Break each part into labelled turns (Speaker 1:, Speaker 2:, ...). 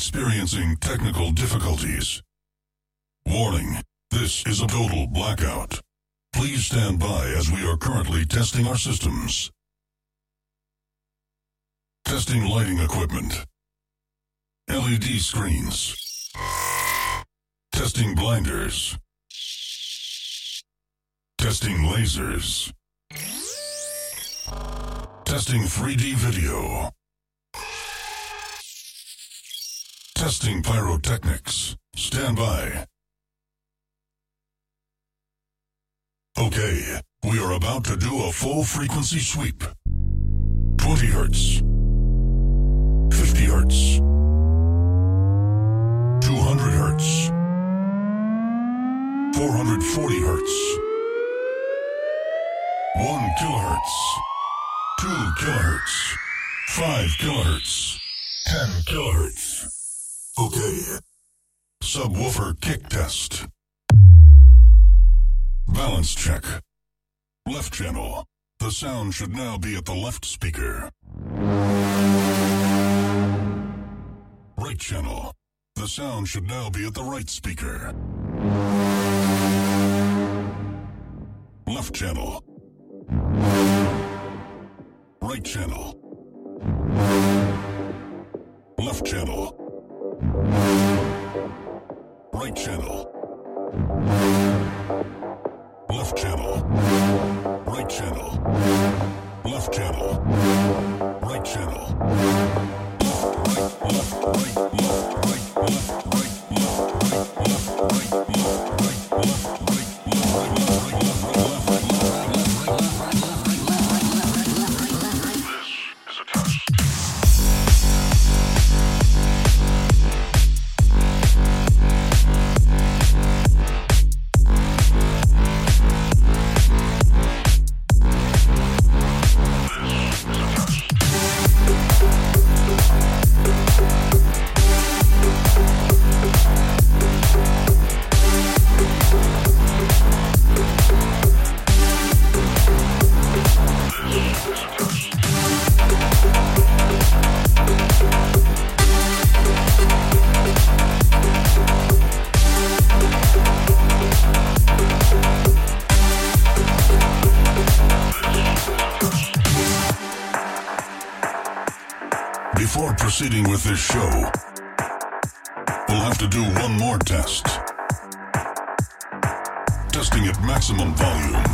Speaker 1: experiencing technical difficulties. Warning, this is a total blackout. Please stand by as we are currently testing our systems. Testing lighting equipment. LED screens. Testing blinders. Testing lasers. Testing 3D video. Testing pyrotechnics. Stand by. Okay, we are about to do a full frequency sweep. 20 hertz. 50 hertz. 200 hertz. 440 hertz. 1 kilohertz. 2 kilohertz. 5 kilohertz. 10 kilohertz. Okay. Subwoofer kick test. Balance check. Left channel. The sound should now be at the left speaker. Right channel. The sound should now be at the right speaker. Left channel. Right channel. Left channel. Right channel. Left channel. Right channel. Left channel. Right channel. Left, right, left, right, left, right, left, right, proceeding with this show, we'll have to do one more test. Testing at maximum volume.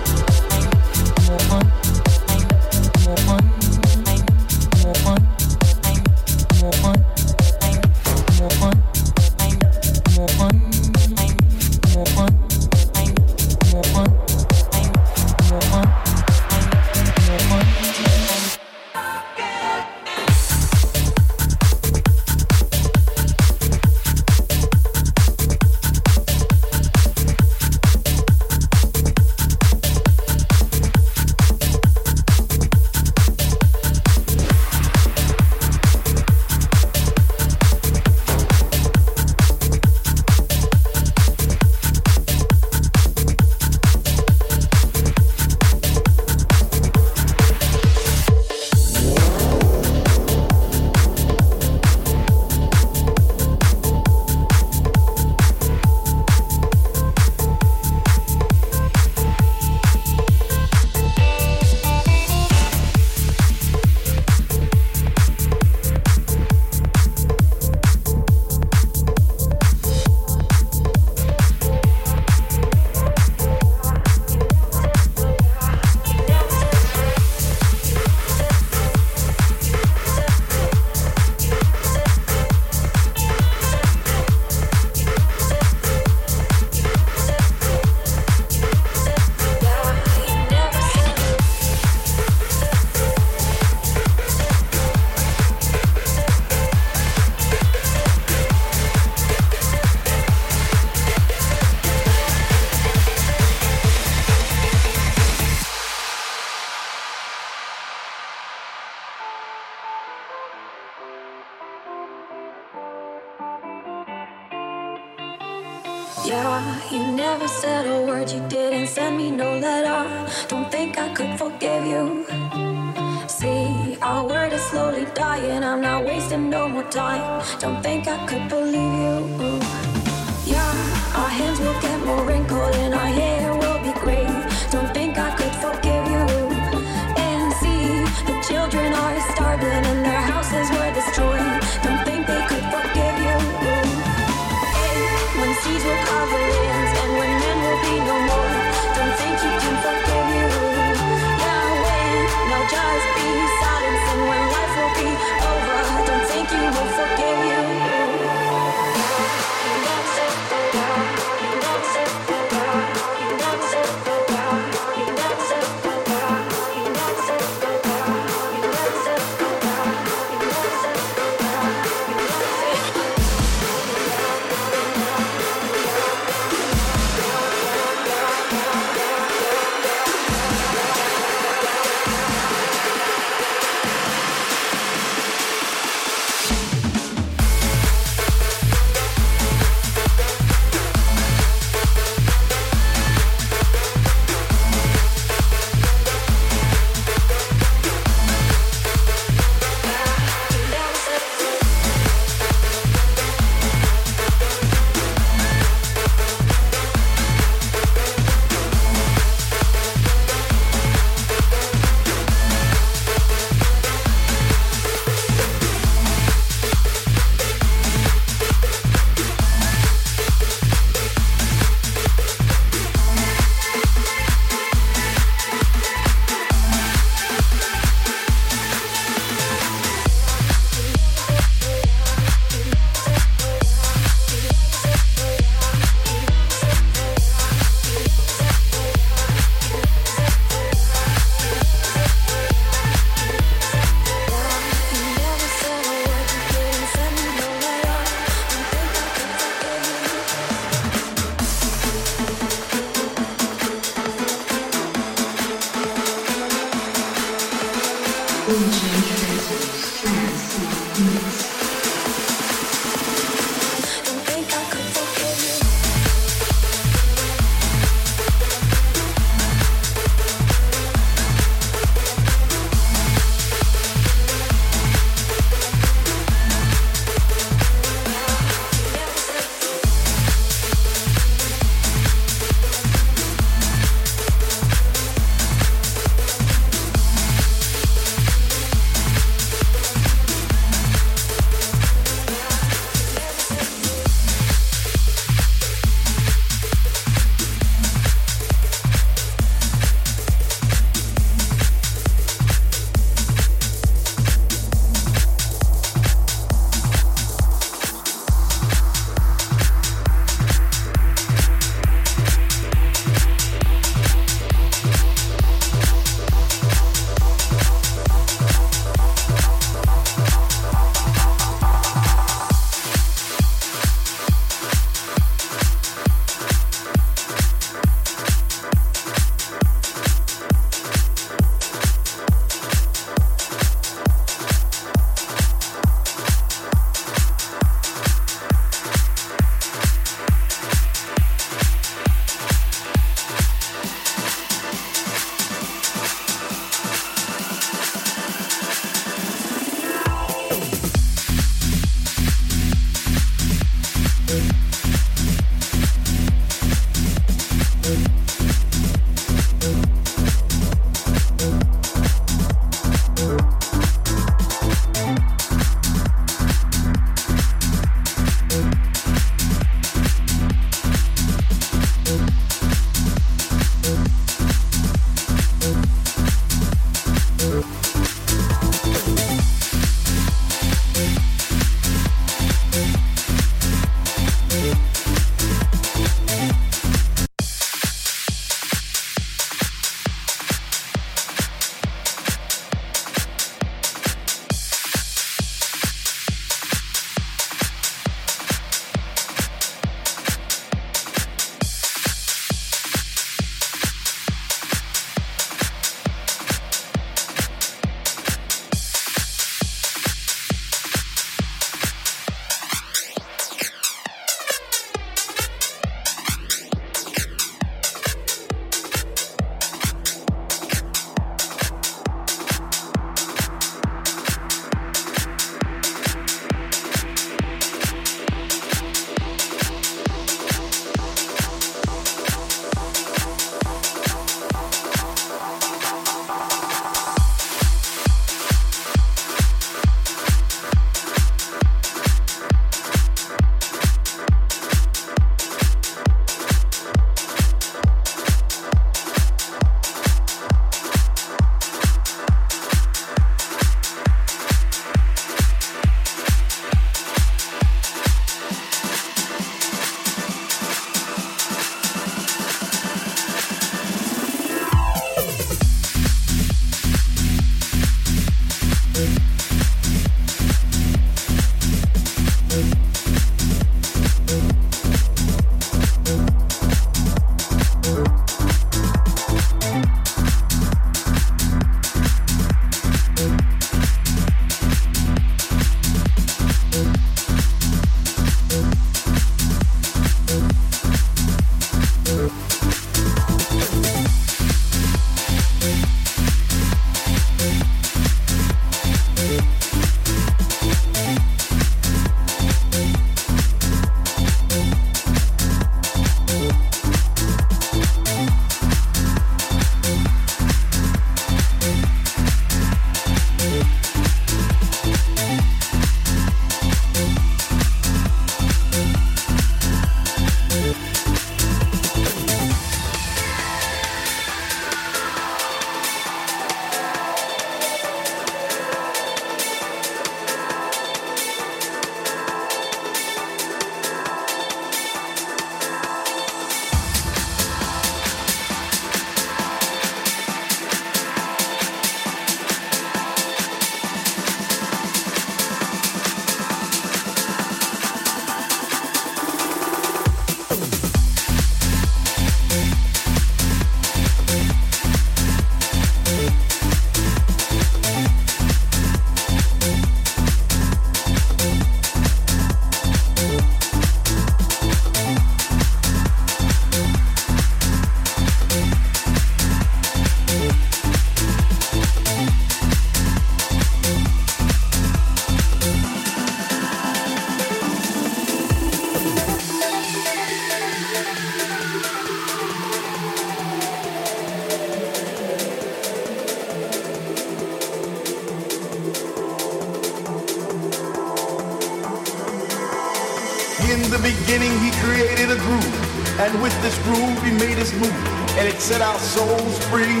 Speaker 2: this and it set our souls free.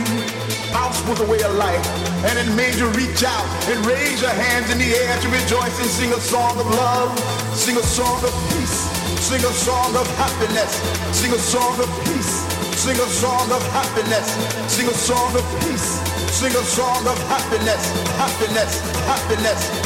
Speaker 2: House was a way of life and it made you reach out and raise your hands in the air to rejoice and sing a song of love, sing a song of peace, sing a song of happiness, sing a song of peace, sing a song of happiness, sing a song of peace, sing a song of happiness, happiness, happiness.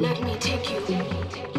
Speaker 3: Let me take you.